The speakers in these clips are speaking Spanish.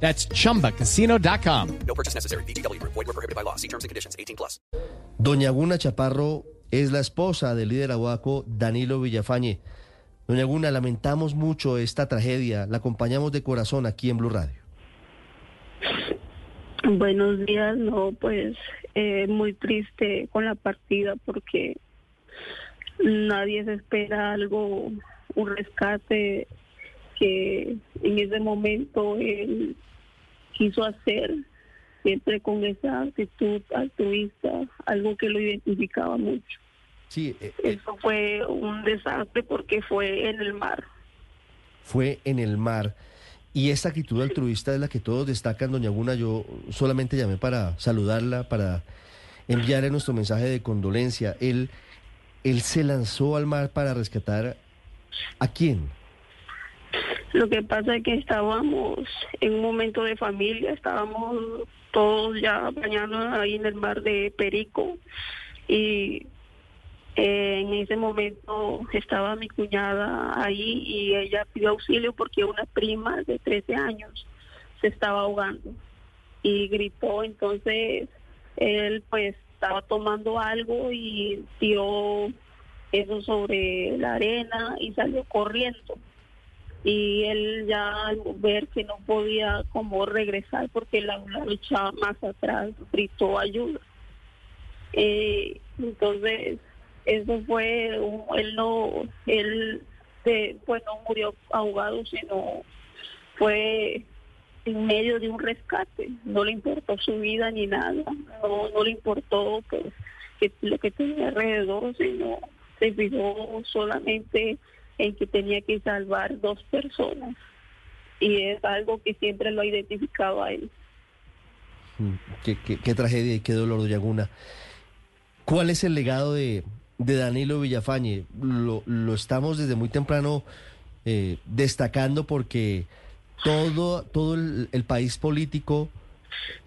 That's chumbacasino.com. No purchase necessary. BGW. Void were prohibited by law. See terms and conditions. 18 plus. Doña Guna Chaparro es la esposa del líder aguaco Danilo Villafañe. Doña Guna, lamentamos mucho esta tragedia. La acompañamos de corazón aquí en Blue Radio. Buenos días, no, pues eh, muy triste con la partida porque nadie se espera algo, un rescate que en ese momento él quiso hacer, siempre con esa actitud altruista, algo que lo identificaba mucho. Sí, eh, eh, Eso fue un desastre porque fue en el mar. fue en el mar. Y esta actitud altruista es la que todos destacan, doña Guna. Yo solamente llamé para saludarla, para enviarle nuestro mensaje de condolencia. Él, él se lanzó al mar para rescatar a quién. Lo que pasa es que estábamos en un momento de familia, estábamos todos ya bañando ahí en el mar de Perico y eh, en ese momento estaba mi cuñada ahí y ella pidió auxilio porque una prima de 13 años se estaba ahogando y gritó, entonces él pues estaba tomando algo y tiró eso sobre la arena y salió corriendo y él ya al ver que no podía como regresar porque la ola luchaba más atrás, gritó ayuda. Eh, entonces, eso fue, él no, él se- pues no murió ahogado, sino fue en medio de un rescate. No le importó su vida ni nada, no, no le importó pues, que lo que tenía alrededor, sino se fijó solamente en que tenía que salvar dos personas. Y es algo que siempre lo ha identificado a él. Mm, Qué, tragedia y qué dolor, doña Guna. ¿Cuál es el legado de, de Danilo Villafañe? Lo, lo estamos desde muy temprano eh, destacando porque todo, todo el, el país político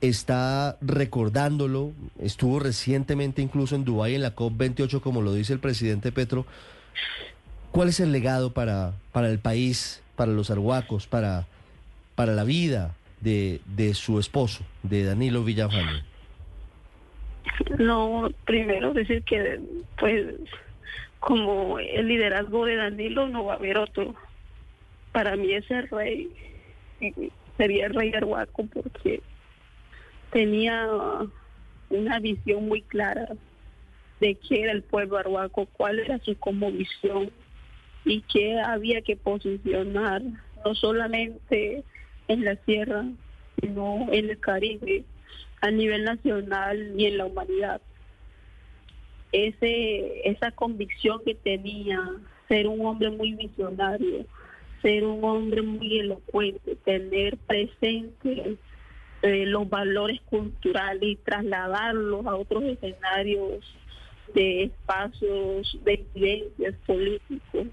está recordándolo. Estuvo recientemente incluso en Dubái en la COP28, como lo dice el presidente Petro. ¿Cuál es el legado para, para el país, para los arhuacos, para, para la vida de, de su esposo, de Danilo Villafañe? No, primero decir que, pues, como el liderazgo de Danilo no va a haber otro. Para mí ese rey sería el rey Arhuaco porque tenía una visión muy clara de qué era el pueblo arhuaco, cuál era su como visión y qué había que posicionar, no solamente en la sierra, sino en el Caribe, a nivel nacional y en la humanidad. Ese, esa convicción que tenía, ser un hombre muy visionario, ser un hombre muy elocuente, tener presente eh, los valores culturales y trasladarlos a otros escenarios de espacios de incidencias políticos.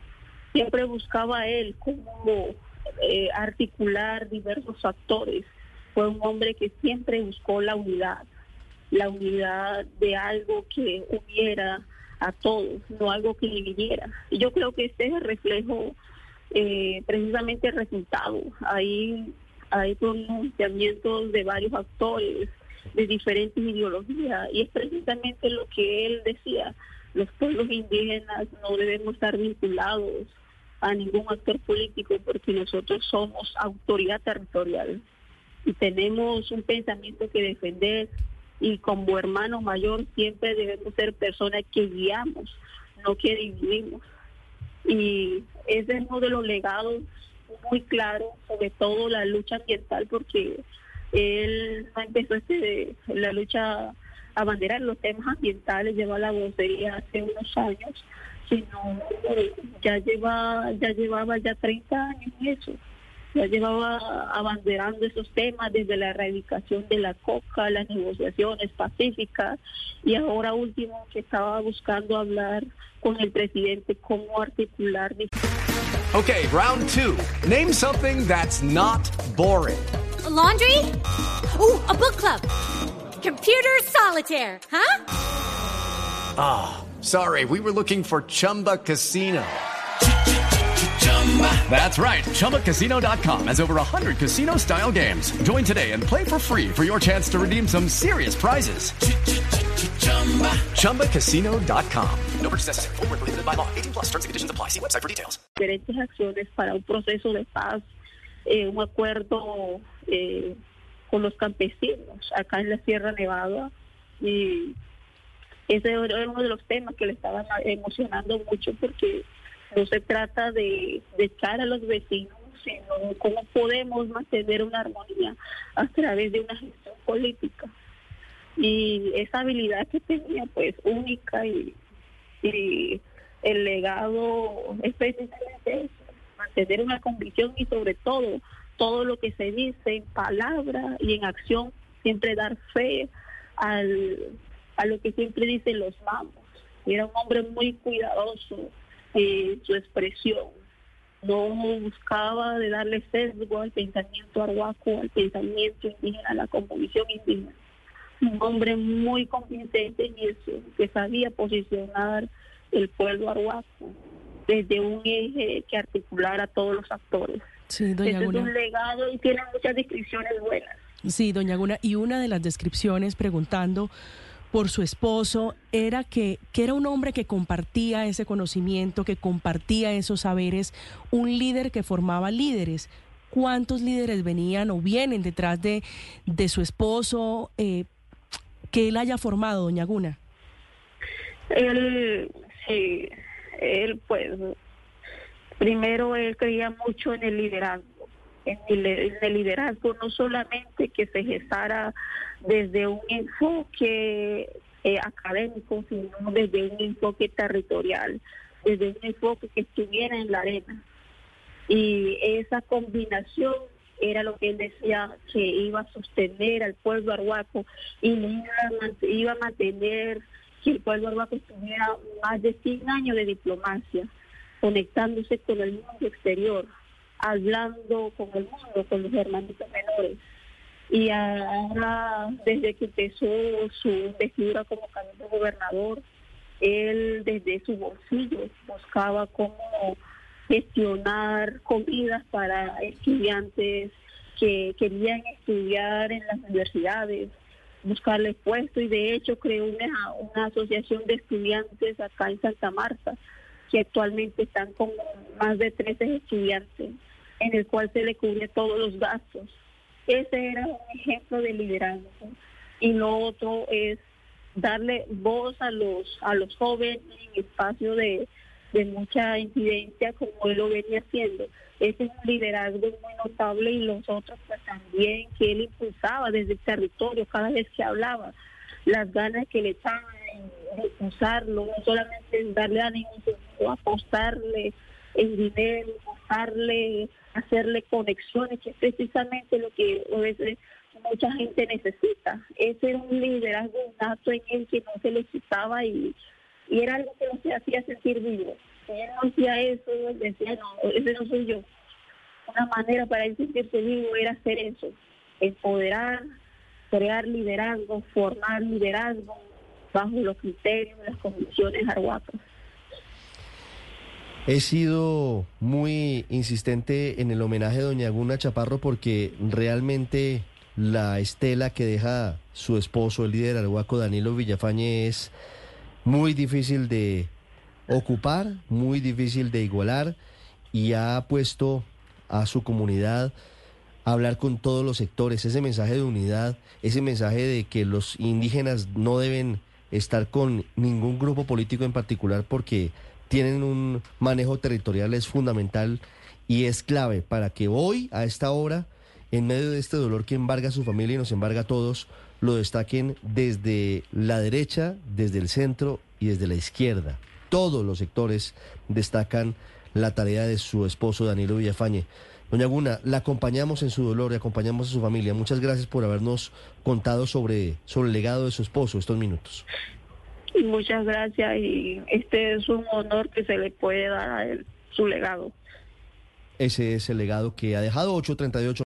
Siempre buscaba él cómo eh, articular diversos factores. Fue un hombre que siempre buscó la unidad, la unidad de algo que uniera a todos, no algo que dividiera. Y yo creo que este es el reflejo, eh, precisamente el resultado. Ahí hay pronunciamientos de varios actores de diferentes ideologías y es precisamente lo que él decía. Los pueblos indígenas no debemos estar vinculados a ningún actor político porque nosotros somos autoridad territorial y tenemos un pensamiento que defender y como hermano mayor siempre debemos ser personas que guiamos, no que dividimos. Y ese es uno de los legados muy claros, sobre todo la lucha ambiental, porque él empezó este, la lucha a banderar los temas ambientales, lleva la vocería hace unos años, sino eh, ya lleva ya llevaba ya 30 años en eso se ha llevado a- abanderando esos temas desde la erradicación de la coca, las negociaciones pacíficas y ahora último que estaba buscando hablar con el presidente cómo articular Okay, round two. Name something that's not boring. A laundry? Ooh, a book club. Computer solitaire, huh? Sorry, we were looking for Chumba Casino. That's right. ChumbaCasino.com has over 100 casino style games. Join today and play for free for your chance to redeem some serious prizes. ChumbaCasino.com. No purchase necessary. Void where prohibited by law. 18 plus terms and conditions apply. See website for details. diferentes acciones para un proceso de paz, eh, un acuerdo eh, con los campesinos acá en la Sierra Nevada. Y ese era uno de los temas que le estaban emocionando mucho porque no se trata de, de echar a los vecinos, sino cómo podemos mantener una armonía a través de una gestión política. Y esa habilidad que tenía, pues única y, y el legado es mantener una convicción y sobre todo todo lo que se dice en palabra y en acción, siempre dar fe al, a lo que siempre dicen los mamos. Era un hombre muy cuidadoso en su expresión, no buscaba de darle sesgo al pensamiento arhuaco, al pensamiento indígena, a la convicción indígena. Un hombre muy convincente en eso, que sabía posicionar el pueblo arhuaco desde un eje que articulara a todos los actores. Sí, doña Ese es un legado y tiene muchas descripciones buenas. Sí, doña Guna. Y una de las descripciones preguntando por su esposo era que, que era un hombre que compartía ese conocimiento, que compartía esos saberes, un líder que formaba líderes. ¿Cuántos líderes venían o vienen detrás de, de su esposo eh, que él haya formado, doña Guna? Él, sí, él pues, primero él creía mucho en el liderazgo, en el, liderazgo no solamente que se gestara desde un enfoque eh, académico, sino desde un enfoque territorial, desde un enfoque que estuviera en la arena. Y esa combinación era lo que él decía que iba a sostener al pueblo arhuaco y iba a, mantener que el pueblo arhuaco tuviera más de 100 años de diplomacia, conectándose con el mundo exterior, hablando con el mundo, con los hermanitos menores. Y ahora, desde que empezó su investidura como candidato gobernador, él desde su bolsillo buscaba cómo gestionar comidas para estudiantes que querían estudiar en las universidades, buscarle puesto y de hecho creó una, una asociación de estudiantes acá en Santa Marta que actualmente están con más de 13 estudiantes en el cual se le cubre todos los gastos. Ese era un ejemplo de liderazgo. Y lo otro es darle voz a los a los jóvenes en espacio de, de mucha incidencia como él lo venía haciendo. Ese es un liderazgo muy notable y los otros pues también que él impulsaba desde el territorio cada vez que hablaba. Las ganas que le echaban en- impulsarlo, no solamente en darle ánimo, sino apostarle en dinero, apostarle, hacerle conexiones, que es precisamente lo que a veces mucha gente necesita. Ese era un liderazgo nato en él que no se le quitaba y, y era algo que no se hacía sentir vivo. Si él no hacía eso, él decía, no, ese no soy yo. Una manera para él sentirse vivo era hacer eso, empoderar, crear liderazgo, formar liderazgo bajo los criterios, las condiciones arhuacas. He sido muy insistente en el homenaje a Doña Guna Chaparro porque realmente la estela que deja su esposo, el líder arhuaco Danilo Villafañe, es muy difícil de ocupar, muy difícil de igualar y ha puesto a su comunidad a hablar con todos los sectores, ese mensaje de unidad, ese mensaje de que los indígenas no deben estar con ningún grupo político en particular porque tienen un manejo territorial es fundamental y es clave para que hoy, a esta hora, en medio de este dolor que embarga a su familia y nos embarga a todos, lo destaquen desde la derecha, desde el centro y desde la izquierda. Todos los sectores destacan la tarea de su esposo Danilo Villafañe. Doña Guna, la acompañamos en su dolor y acompañamos a su familia. Muchas gracias por habernos contado sobre, sobre el legado de su esposo estos minutos. Muchas gracias y este es un honor que se le puede dar a él, su legado. Ese es el legado que ha dejado 838.